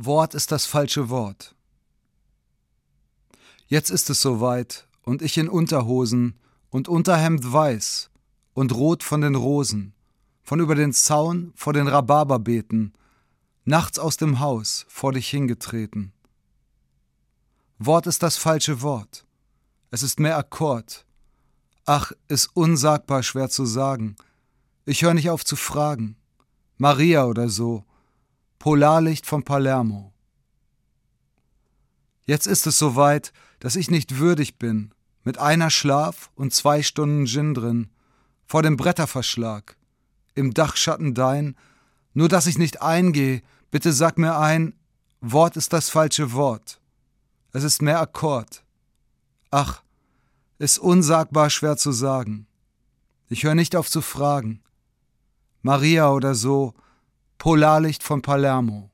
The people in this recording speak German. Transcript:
Wort ist das falsche Wort. Jetzt ist es soweit, und ich in Unterhosen und Unterhemd weiß und rot von den Rosen, von über den Zaun vor den Rhabarberbeeten, nachts aus dem Haus vor dich hingetreten. Wort ist das falsche Wort. Es ist mehr Akkord. Ach, ist unsagbar schwer zu sagen. Ich höre nicht auf zu fragen. Maria oder so. Polarlicht von Palermo. Jetzt ist es soweit, dass ich nicht würdig bin, mit einer Schlaf und zwei Stunden Gin drin, vor dem Bretterverschlag, im Dachschatten dein, nur dass ich nicht eingehe, bitte sag mir ein, Wort ist das falsche Wort. Es ist mehr Akkord. Ach, ist unsagbar schwer zu sagen. Ich höre nicht auf zu fragen. Maria oder so, Polarlicht von Palermo.